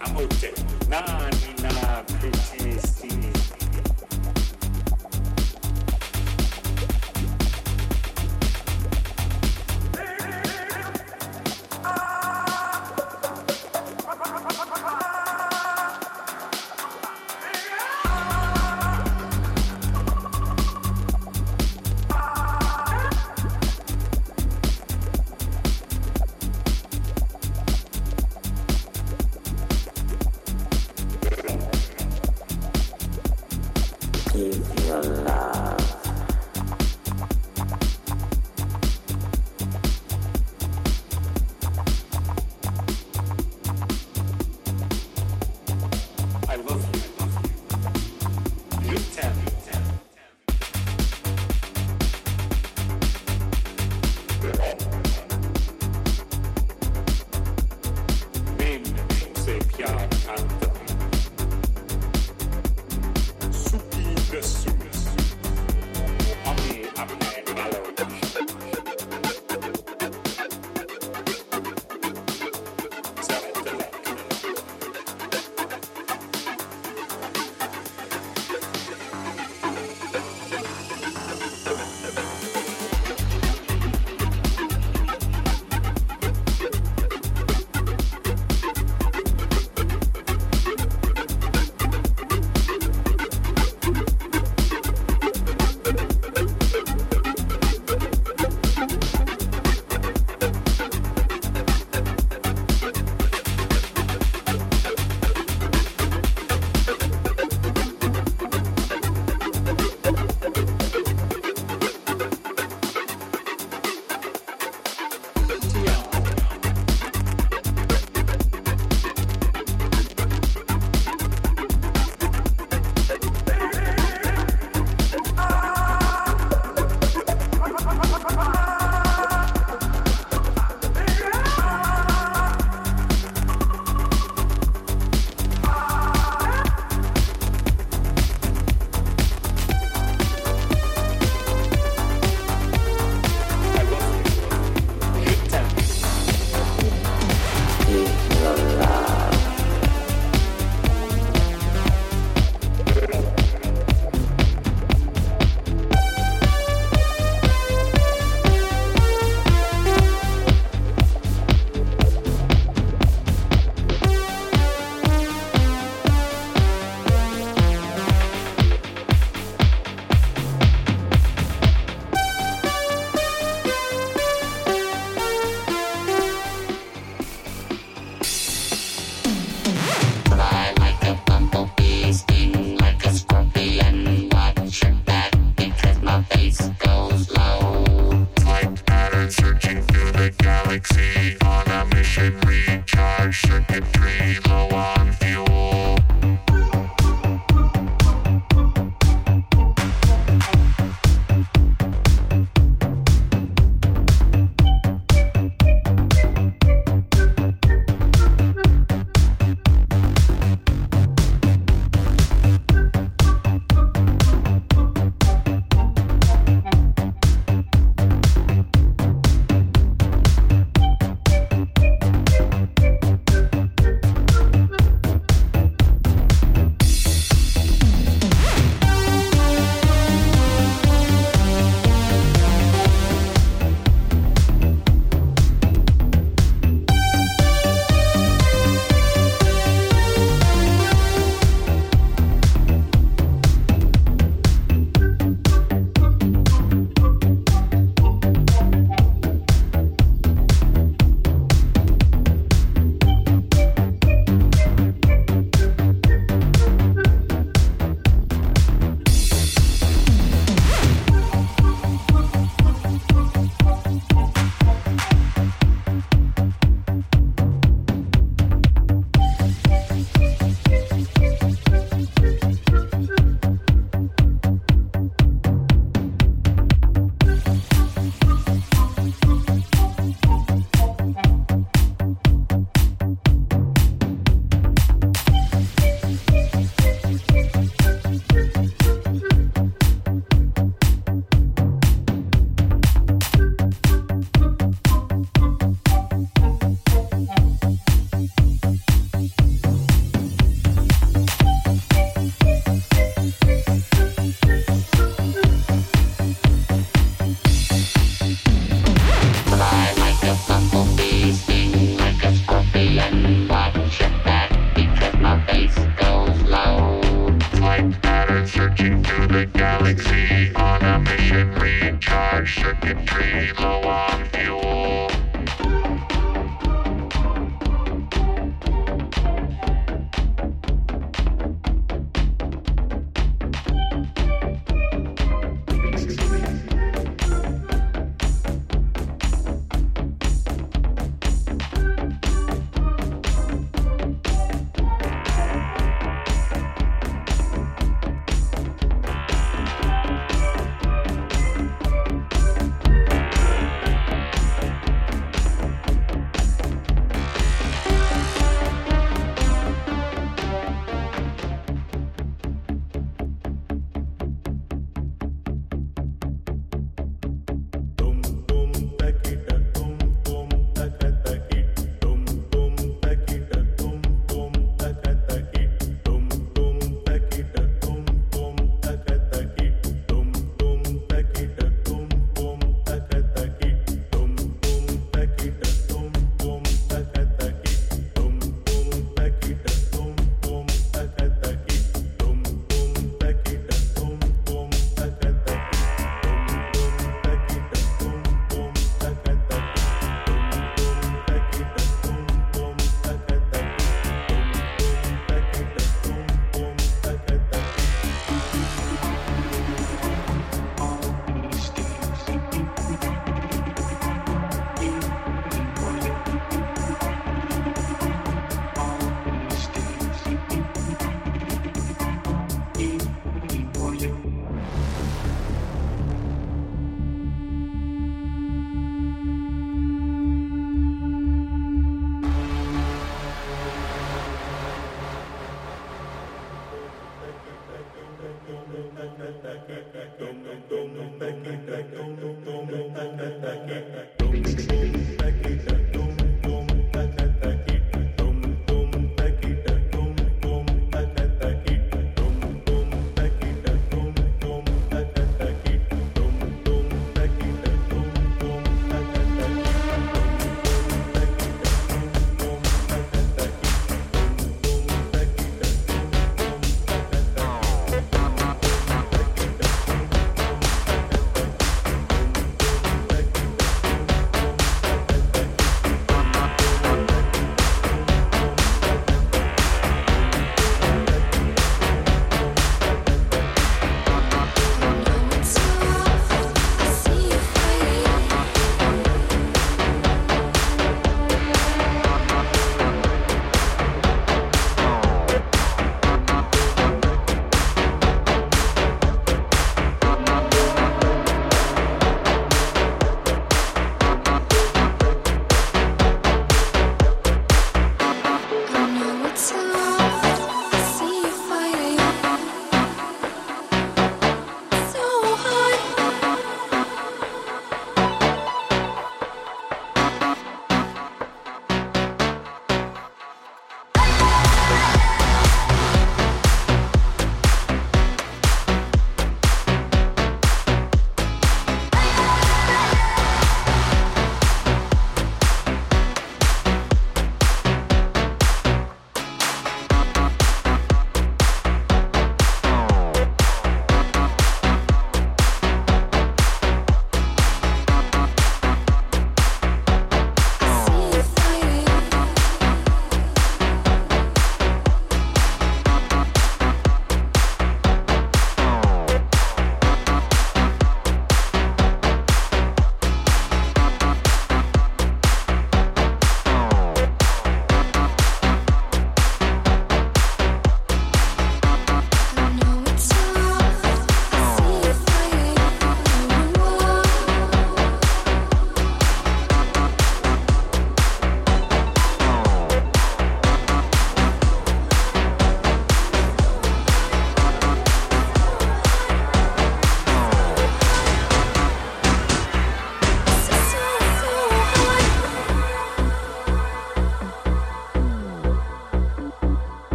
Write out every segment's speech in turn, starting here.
Amote, nani na pretty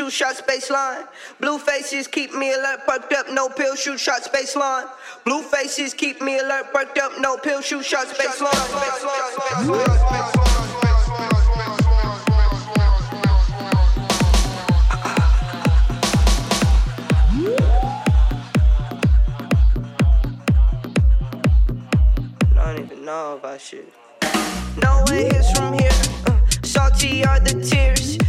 shoot shots baseline. Blue faces keep me alert, perked up, no pill, shoot shots baseline. Blue faces keep me alert, perked up, no pill, shoot shots baseline. know about shit. No one hears from here. Uh, salty are the tears.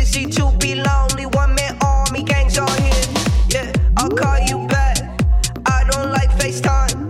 Busy to be lonely. One man army gangs are here. Yeah, I'll call you back. I don't like FaceTime.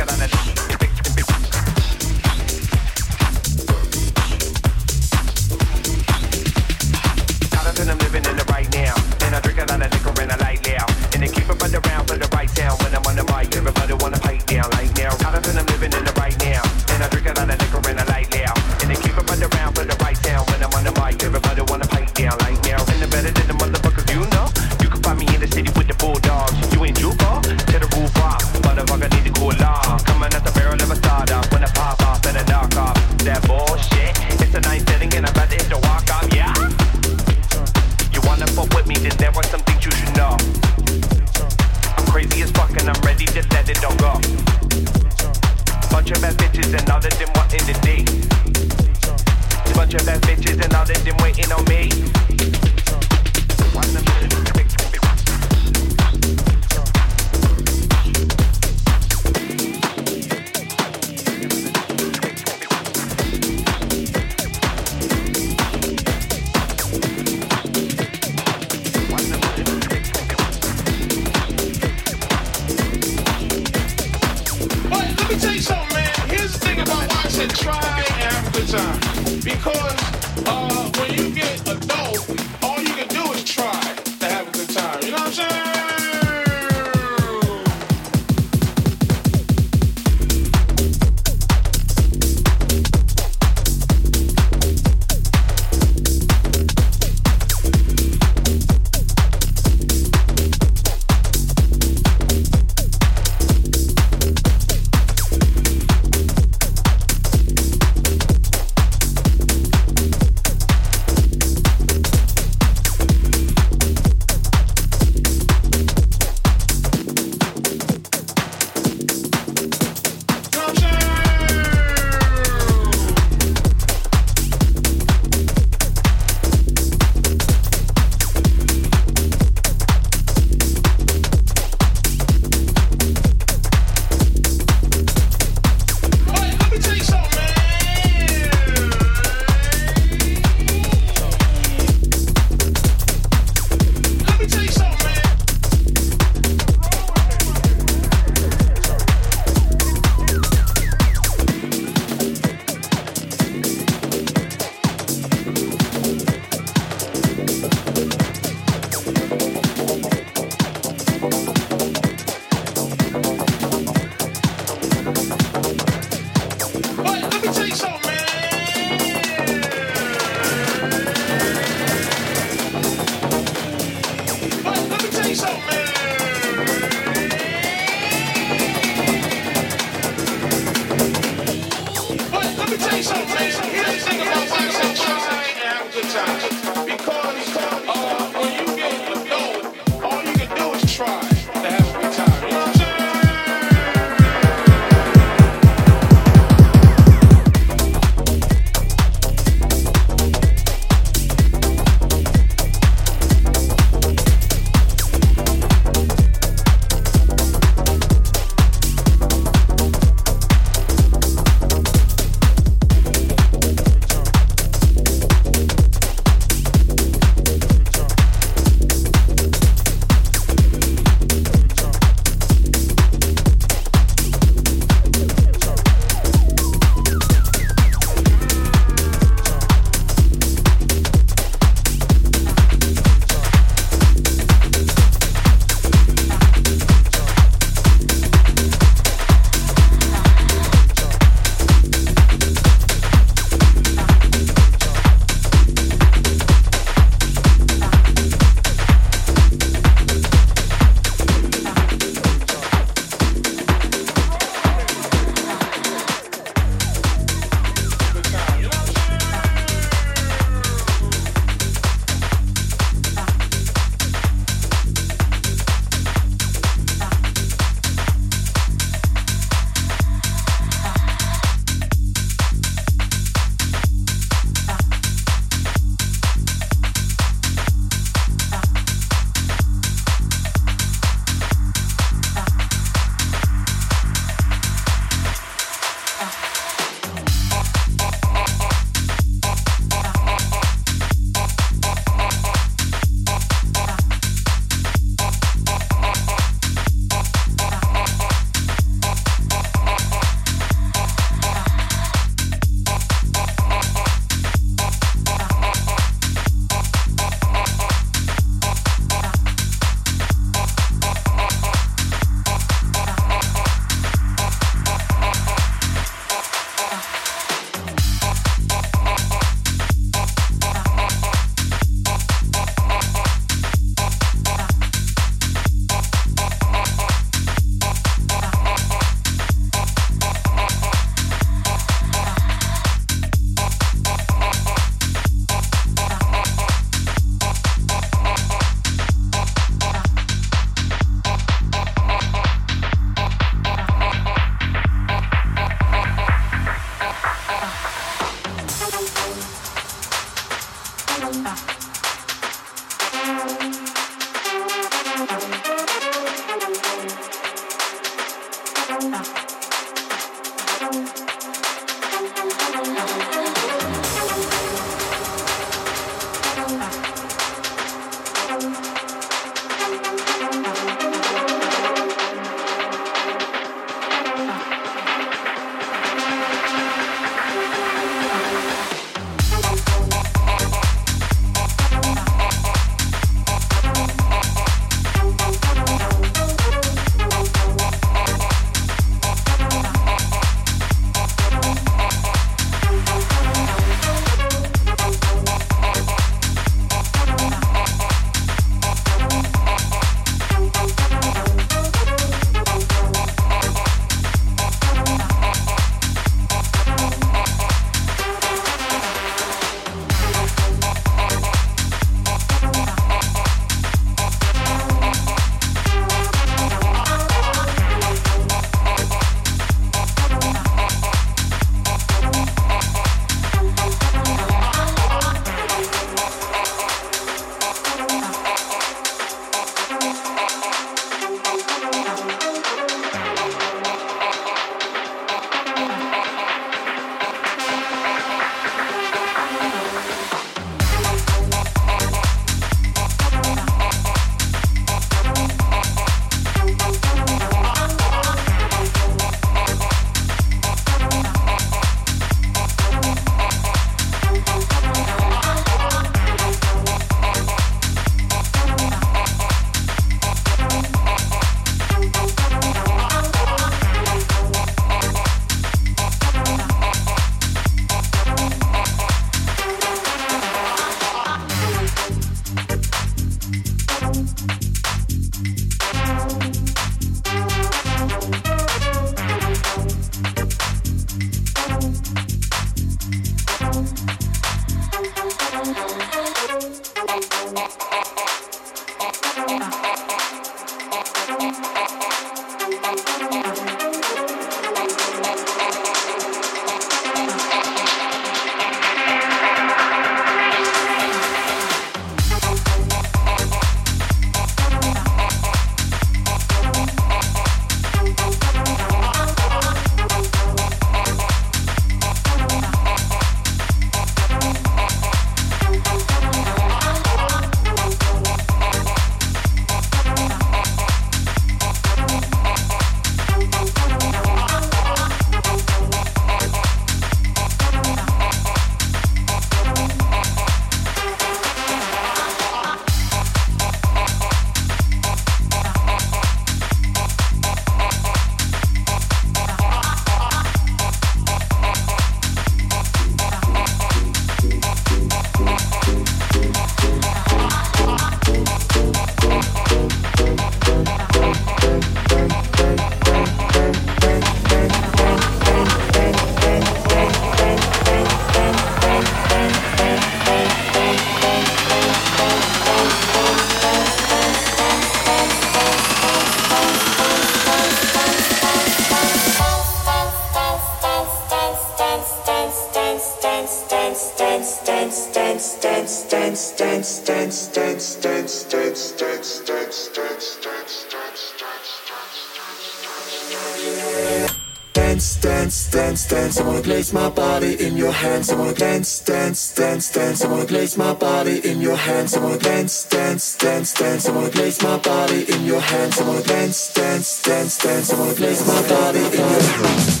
wanna place my body in your hands. I wanna dance, dance, dance, dance. I wanna place my body in your hands. I wanna dance, dance, dance, dance. I wanna place my body in your hands.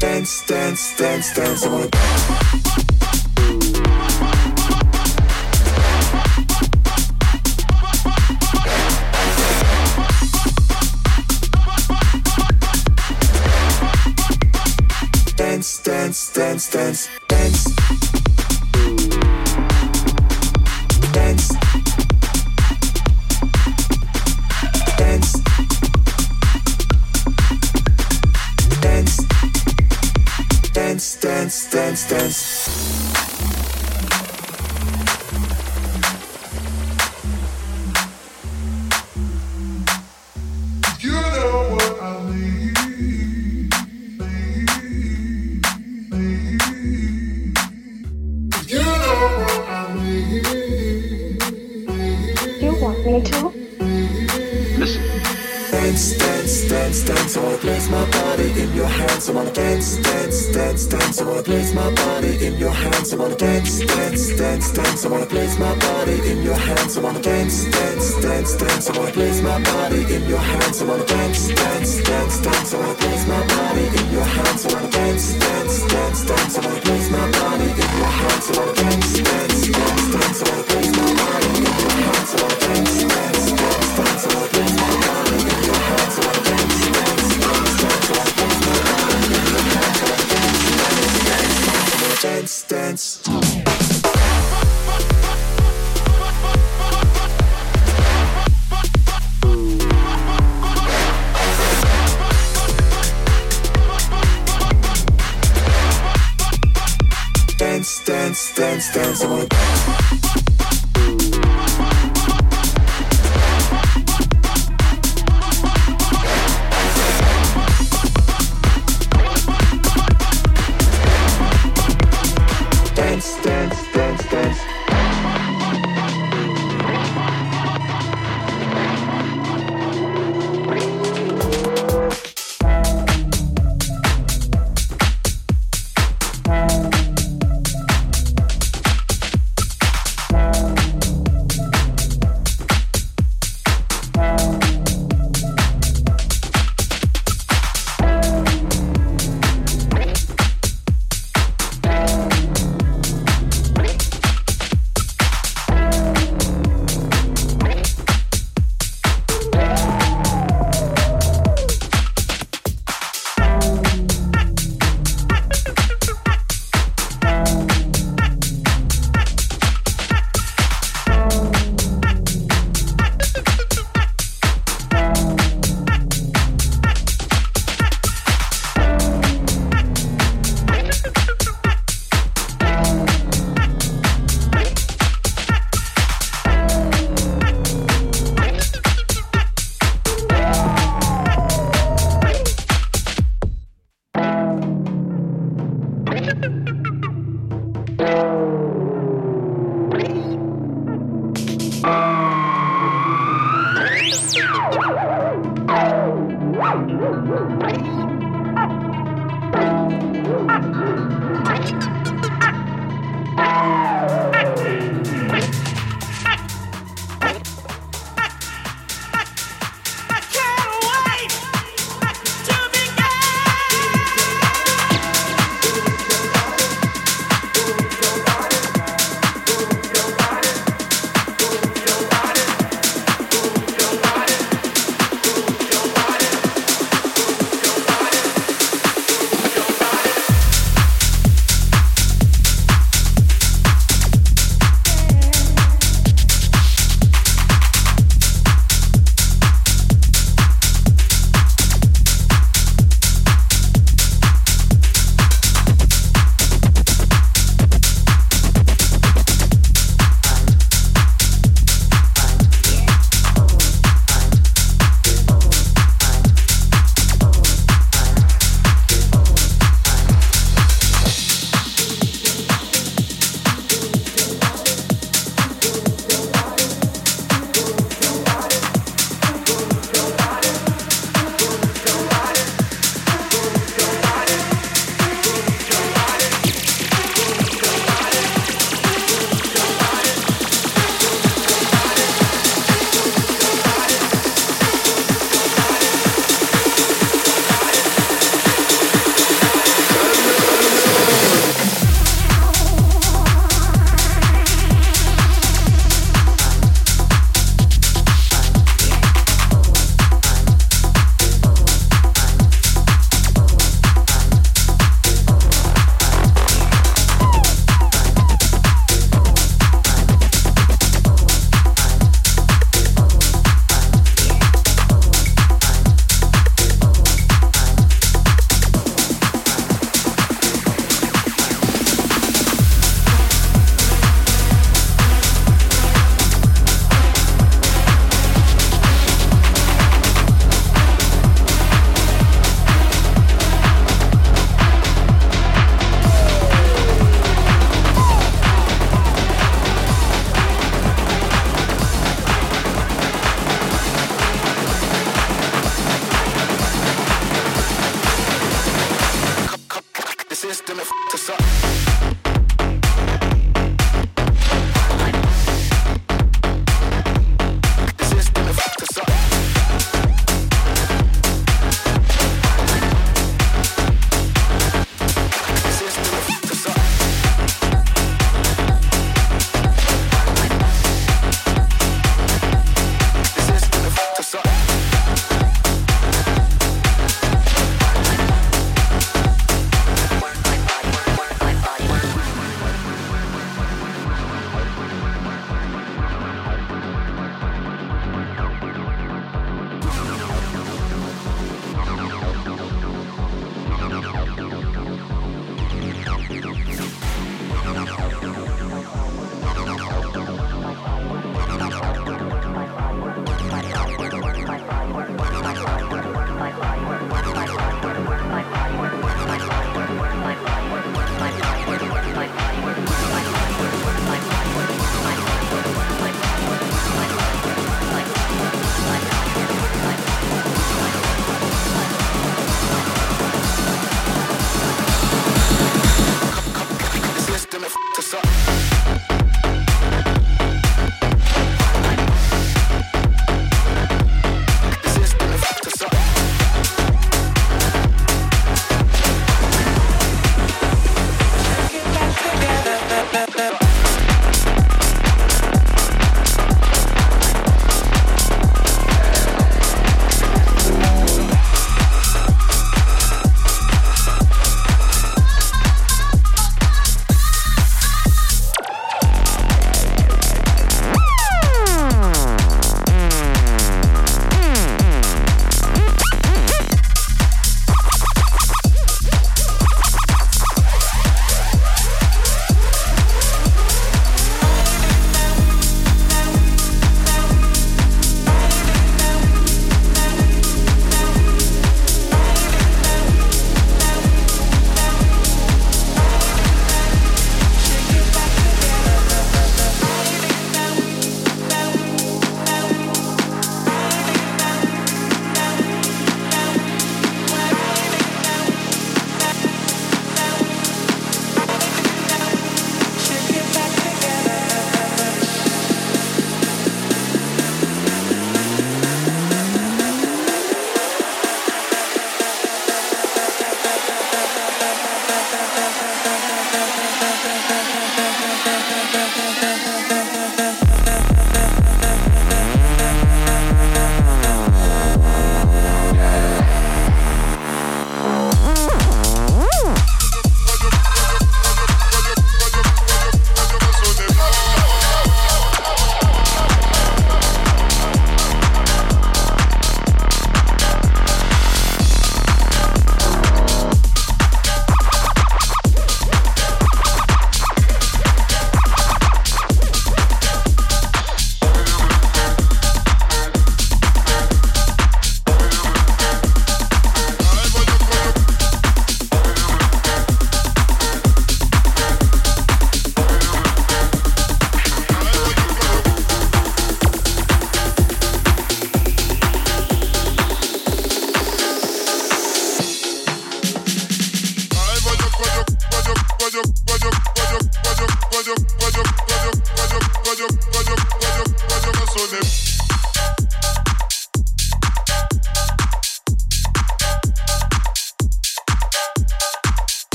dance, dance, dance, dance. I wanna dance,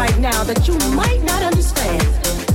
right now that you might not understand.